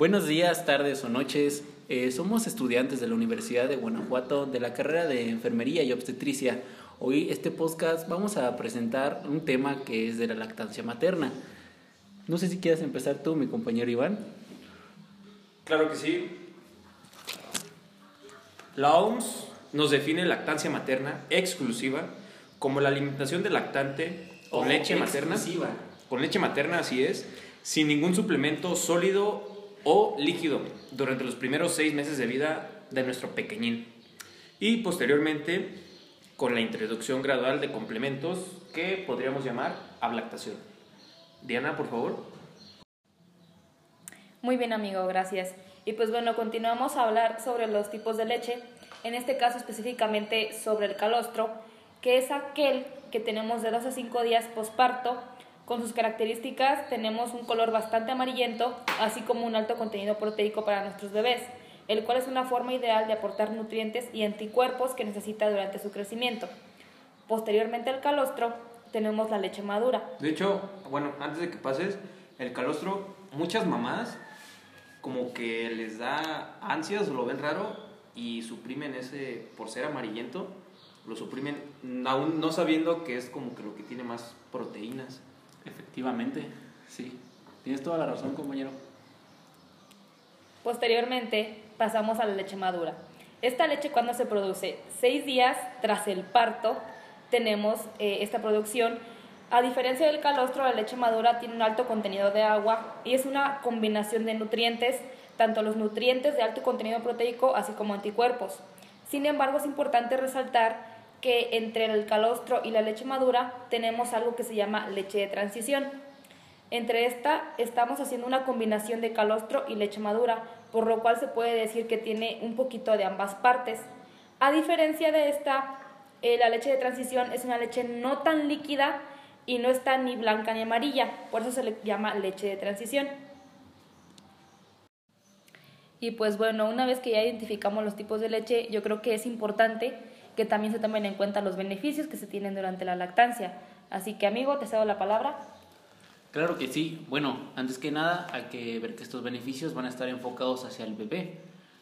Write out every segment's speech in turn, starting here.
Buenos días, tardes o noches. Eh, somos estudiantes de la Universidad de Guanajuato de la carrera de Enfermería y Obstetricia. Hoy este podcast vamos a presentar un tema que es de la lactancia materna. No sé si quieres empezar tú, mi compañero Iván. Claro que sí. La OMS nos define lactancia materna exclusiva como la alimentación del lactante con leche materna. Exclusiva. Con leche materna, así es, sin ningún suplemento sólido o líquido durante los primeros seis meses de vida de nuestro pequeñín. Y posteriormente con la introducción gradual de complementos que podríamos llamar ablactación. Diana, por favor. Muy bien, amigo, gracias. Y pues bueno, continuamos a hablar sobre los tipos de leche, en este caso específicamente sobre el calostro, que es aquel que tenemos de 2 a 5 días posparto. Con sus características tenemos un color bastante amarillento, así como un alto contenido proteico para nuestros bebés, el cual es una forma ideal de aportar nutrientes y anticuerpos que necesita durante su crecimiento. Posteriormente al calostro tenemos la leche madura. De hecho, bueno, antes de que pases, el calostro, muchas mamás como que les da ansias lo ven raro y suprimen ese, por ser amarillento, lo suprimen aún no sabiendo que es como que lo que tiene más proteínas. Efectivamente, sí. Tienes toda la razón, compañero. Posteriormente pasamos a la leche madura. Esta leche cuando se produce seis días tras el parto tenemos eh, esta producción. A diferencia del calostro, la leche madura tiene un alto contenido de agua y es una combinación de nutrientes, tanto los nutrientes de alto contenido proteico así como anticuerpos. Sin embargo, es importante resaltar que entre el calostro y la leche madura tenemos algo que se llama leche de transición. Entre esta estamos haciendo una combinación de calostro y leche madura, por lo cual se puede decir que tiene un poquito de ambas partes. A diferencia de esta, eh, la leche de transición es una leche no tan líquida y no está ni blanca ni amarilla, por eso se le llama leche de transición. Y pues bueno, una vez que ya identificamos los tipos de leche, yo creo que es importante que también se tomen en cuenta los beneficios que se tienen durante la lactancia. Así que amigo, te cedo la palabra. Claro que sí. Bueno, antes que nada hay que ver que estos beneficios van a estar enfocados hacia el bebé.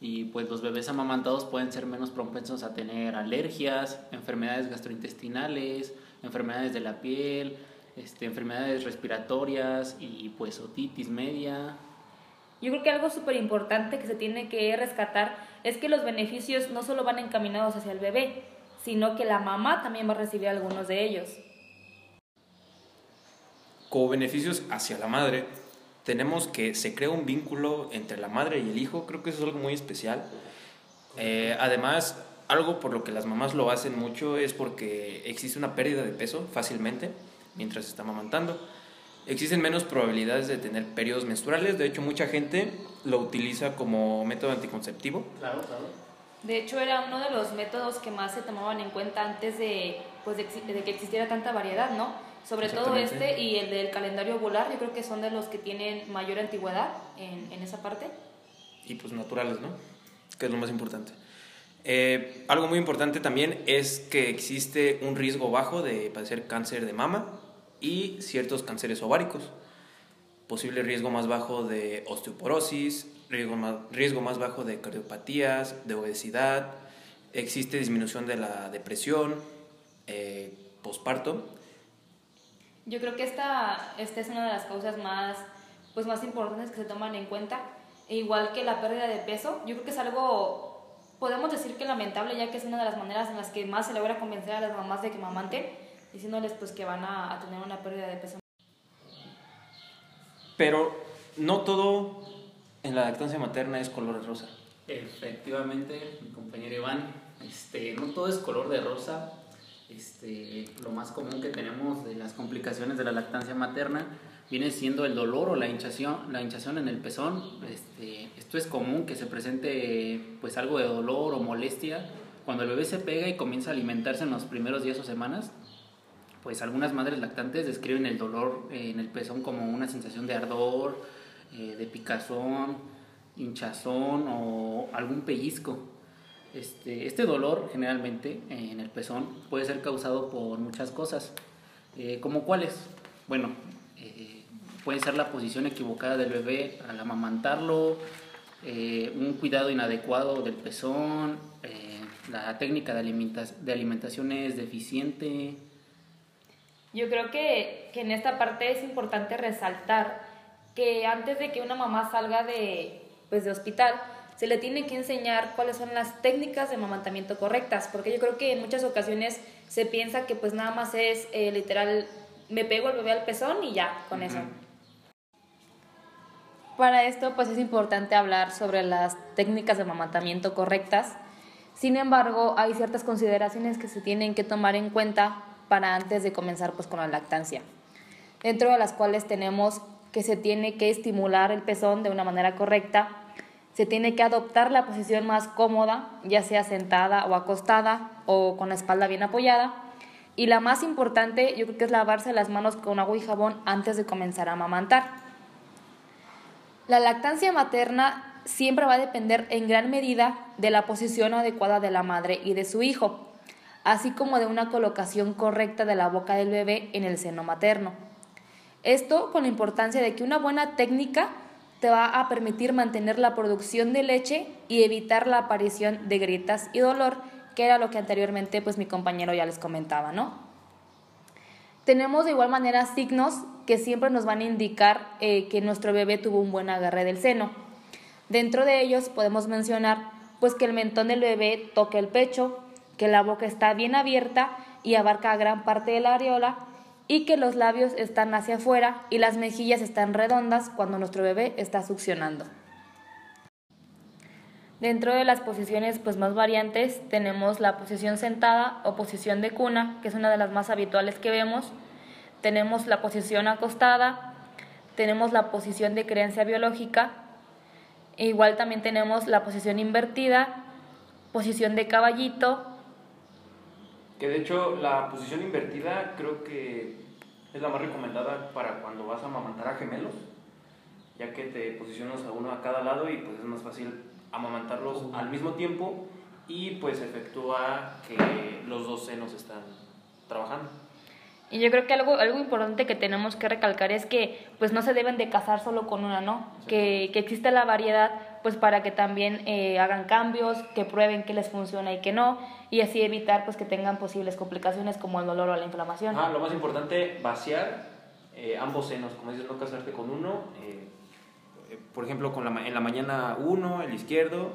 Y pues los bebés amamantados pueden ser menos propensos a tener alergias, enfermedades gastrointestinales, enfermedades de la piel, este, enfermedades respiratorias y pues otitis media. Yo creo que algo súper importante que se tiene que rescatar es que los beneficios no solo van encaminados hacia el bebé, sino que la mamá también va a recibir algunos de ellos. Como beneficios hacia la madre, tenemos que se crea un vínculo entre la madre y el hijo, creo que eso es algo muy especial. Eh, además, algo por lo que las mamás lo hacen mucho es porque existe una pérdida de peso fácilmente mientras está amamantando. Existen menos probabilidades de tener periodos menstruales, de hecho mucha gente lo utiliza como método anticonceptivo. Claro, claro. De hecho, era uno de los métodos que más se tomaban en cuenta antes de, pues, de, de que existiera tanta variedad, ¿no? Sobre todo este y el del calendario ovular, yo creo que son de los que tienen mayor antigüedad en, en esa parte. y pues naturales, ¿no? Que es lo más importante. Eh, algo muy importante también es que existe un riesgo bajo de padecer cáncer de mama y ciertos cánceres ováricos. Posible riesgo más bajo de osteoporosis, riesgo más, riesgo más bajo de cardiopatías, de obesidad. Existe disminución de la depresión, eh, posparto. Yo creo que esta, esta es una de las causas más, pues, más importantes que se toman en cuenta. E igual que la pérdida de peso, yo creo que es algo, podemos decir que lamentable, ya que es una de las maneras en las que más se logra convencer a las mamás de que mamanten, diciéndoles pues que van a, a tener una pérdida de peso. Pero no todo en la lactancia materna es color de rosa. Efectivamente, mi compañero Iván, este, no todo es color de rosa. Este, lo más común que tenemos de las complicaciones de la lactancia materna viene siendo el dolor o la hinchación, la hinchación en el pezón. Este, esto es común que se presente pues algo de dolor o molestia cuando el bebé se pega y comienza a alimentarse en los primeros días o semanas. Pues algunas madres lactantes describen el dolor eh, en el pezón como una sensación de ardor, eh, de picazón, hinchazón o algún pellizco. Este, este dolor generalmente en el pezón puede ser causado por muchas cosas. Eh, ¿Como cuáles? Bueno, puede ser la posición equivocada del bebé al amamantarlo, un cuidado inadecuado del pezón, la técnica de alimentación es deficiente. Yo creo que, que en esta parte es importante resaltar que antes de que una mamá salga de, pues, de hospital, se le tiene que enseñar cuáles son las técnicas de amamantamiento correctas, porque yo creo que en muchas ocasiones se piensa que pues nada más es eh, literal, me pego el bebé al pezón y ya, con eso. Para esto pues es importante hablar sobre las técnicas de amamantamiento correctas. Sin embargo, hay ciertas consideraciones que se tienen que tomar en cuenta para antes de comenzar pues con la lactancia. Dentro de las cuales tenemos que se tiene que estimular el pezón de una manera correcta, se tiene que adoptar la posición más cómoda, ya sea sentada o acostada o con la espalda bien apoyada. Y la más importante, yo creo que es lavarse las manos con agua y jabón antes de comenzar a amamantar. La lactancia materna siempre va a depender en gran medida de la posición adecuada de la madre y de su hijo, así como de una colocación correcta de la boca del bebé en el seno materno. Esto con la importancia de que una buena técnica te va a permitir mantener la producción de leche y evitar la aparición de grietas y dolor, que era lo que anteriormente pues mi compañero ya les comentaba, ¿no? Tenemos de igual manera signos que siempre nos van a indicar eh, que nuestro bebé tuvo un buen agarre del seno. Dentro de ellos podemos mencionar pues que el mentón del bebé toque el pecho, que la boca está bien abierta y abarca gran parte de la areola y que los labios están hacia afuera y las mejillas están redondas cuando nuestro bebé está succionando. Dentro de las posiciones pues, más variantes tenemos la posición sentada o posición de cuna, que es una de las más habituales que vemos. Tenemos la posición acostada, tenemos la posición de creencia biológica, e igual también tenemos la posición invertida, posición de caballito, que de hecho la posición invertida creo que es la más recomendada para cuando vas a amamantar a gemelos, ya que te posicionas a uno a cada lado y pues es más fácil amamantarlos al mismo tiempo y pues efectúa que los dos senos están trabajando. Y yo creo que algo, algo importante que tenemos que recalcar es que pues no se deben de casar solo con una, ¿no? Que, que, existe la variedad pues para que también eh, hagan cambios, que prueben qué les funciona y qué no, y así evitar pues que tengan posibles complicaciones como el dolor o la inflamación. Ah, lo más importante, vaciar eh, ambos senos, como dices, no casarte con uno, eh, por ejemplo, con la, en la mañana uno, el izquierdo,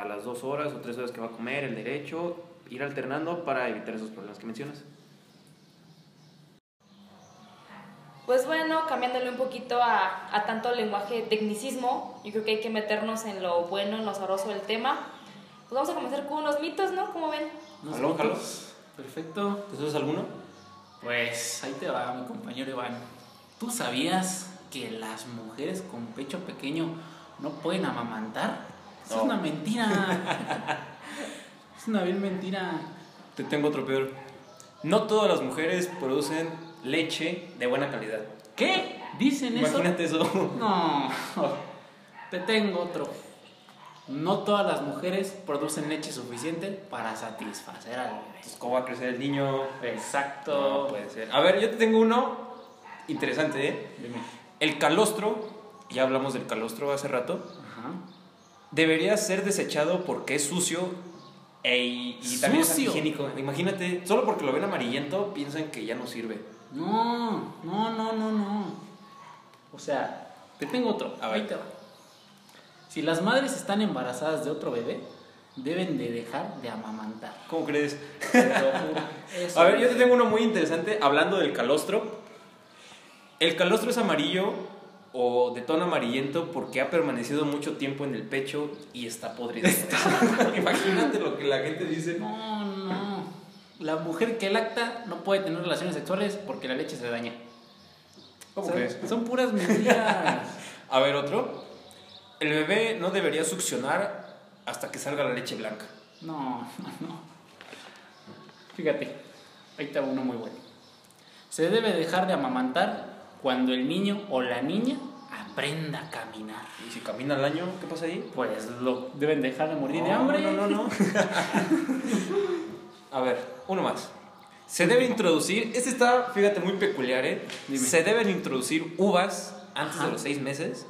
a las dos horas o tres horas que va a comer, el derecho, ir alternando para evitar esos problemas que mencionas. Pues bueno, cambiándole un poquito a, a tanto lenguaje tecnicismo, yo creo que hay que meternos en lo bueno, en lo sabroso del tema. Pues vamos a comenzar con unos mitos, ¿no? ¿Cómo ven? Jalón. Perfecto. ¿Tú sabes alguno? Pues ahí te va mi compañero Iván. ¿Tú sabías que las mujeres con pecho pequeño no pueden amamantar? Es una mentira. es una bien mentira. Te tengo otro peor. No todas las mujeres producen leche de buena calidad. ¿Qué? ¿Dicen eso? Imagínate eso. No, te tengo otro. No todas las mujeres producen leche suficiente para satisfacer al bebé. ¿Cómo va a crecer el niño? Exacto. No puede ser. A ver, yo te tengo uno interesante, ¿eh? Dime. El calostro, ya hablamos del calostro hace rato, Ajá. debería ser desechado porque es sucio e, y también es higiénico. Imagínate, solo porque lo ven amarillento piensan que ya no sirve. No, no, no, no, no. O sea, te tengo otro. Ahí te va. Si las madres están embarazadas de otro bebé, deben de dejar de amamantar. ¿Cómo crees? a ver, yo te tengo uno muy interesante hablando del calostro. El calostro es amarillo o de tono amarillento porque ha permanecido mucho tiempo en el pecho y está podrido. Imagínate lo que la gente dice. No, no la mujer que lacta no puede tener relaciones sexuales porque la leche se daña. ¿Cómo crees? Son puras mentiras. A ver, otro. El bebé no debería succionar hasta que salga la leche blanca. No, no, no. Fíjate, ahí está uno muy bueno. Se debe dejar de amamantar cuando el niño o la niña aprenda a caminar. ¿Y si camina al año, qué pasa ahí? Pues lo deben dejar de morir de hambre. No, no, no. A ver, uno más. Se debe introducir, este está, fíjate, muy peculiar, ¿eh? Dime. Se deben introducir uvas antes Ajá. de los seis meses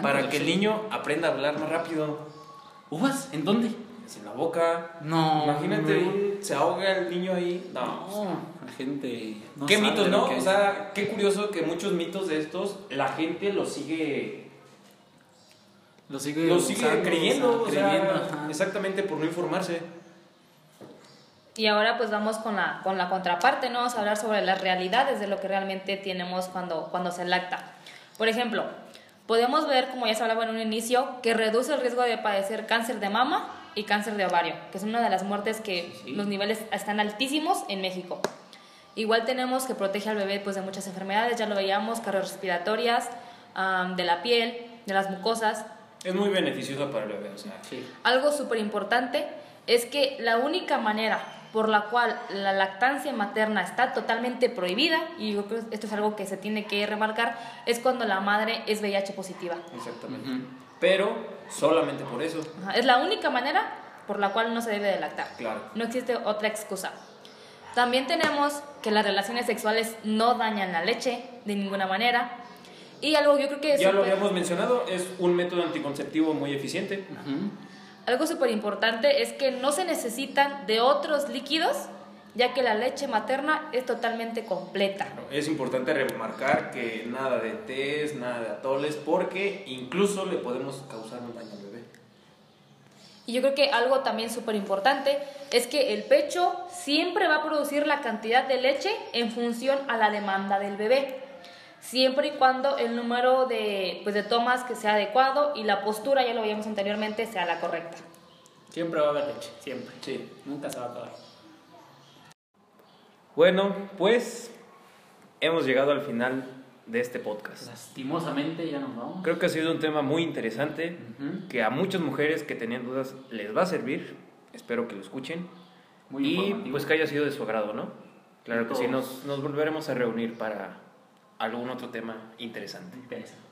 para los que el niño aprenda a hablar más rápido. ¿Uvas? ¿En dónde? En la boca. No. Imagínate, no. se ahoga el niño ahí. No. No, la gente. no qué mitos, ¿no? O sea, qué curioso que muchos mitos de estos la gente los sigue, lo sigue, los sigue creyendo, o sea, o sea, creyendo, ajá. exactamente por no informarse. Y ahora pues vamos con la, con la contraparte, ¿no? Vamos a hablar sobre las realidades de lo que realmente tenemos cuando, cuando se lacta. Por ejemplo, podemos ver, como ya se hablaba en un inicio, que reduce el riesgo de padecer cáncer de mama y cáncer de ovario, que es una de las muertes que Sí. los niveles están altísimos en México. Igual tenemos que protege al bebé pues, de muchas enfermedades, ya lo veíamos, cardiorrespiratorias, am, de la piel, de las mucosas, Es muy beneficioso para el bebé, o sea. Sí. algo súper importante es que la única manera por la cual la lactancia materna está totalmente prohibida, y yo creo que esto es algo que se tiene que remarcar, es cuando la madre es VIH positiva. Exactamente. Pero solamente por eso, Ajá, Es la única manera por la cual no se debe de lactar. claro. No existe otra excusa. También tenemos que las relaciones sexuales no dañan la leche de ninguna manera. Y algo yo creo que es Ya lo habíamos mencionado, es un método anticonceptivo muy eficiente. Ujú. Algo súper importante es que no se necesitan de otros líquidos, ya que la leche materna es totalmente completa. Es importante remarcar que nada de tés, nada de atoles, porque incluso le podemos causar un daño al bebé. Y yo creo que algo también súper importante es que el pecho siempre va a producir la cantidad de leche en función a la demanda del bebé. Siempre y cuando el número de, pues, de tomas que sea adecuado y la postura, ya lo veíamos anteriormente, sea la correcta. Siempre va a haber leche, siempre. Sí. Nunca se va a acabar. Bueno, pues hemos llegado al final de este podcast. Lastimosamente ya nos vamos. Creo que ha sido un tema muy interesante, Ujú. que a muchas mujeres que tenían dudas les va a servir. Espero que lo escuchen. Muy y pues que haya sido de su agrado, ¿no? Claro que sí, nos, nos volveremos a reunir para algún otro tema interesante. Interesante.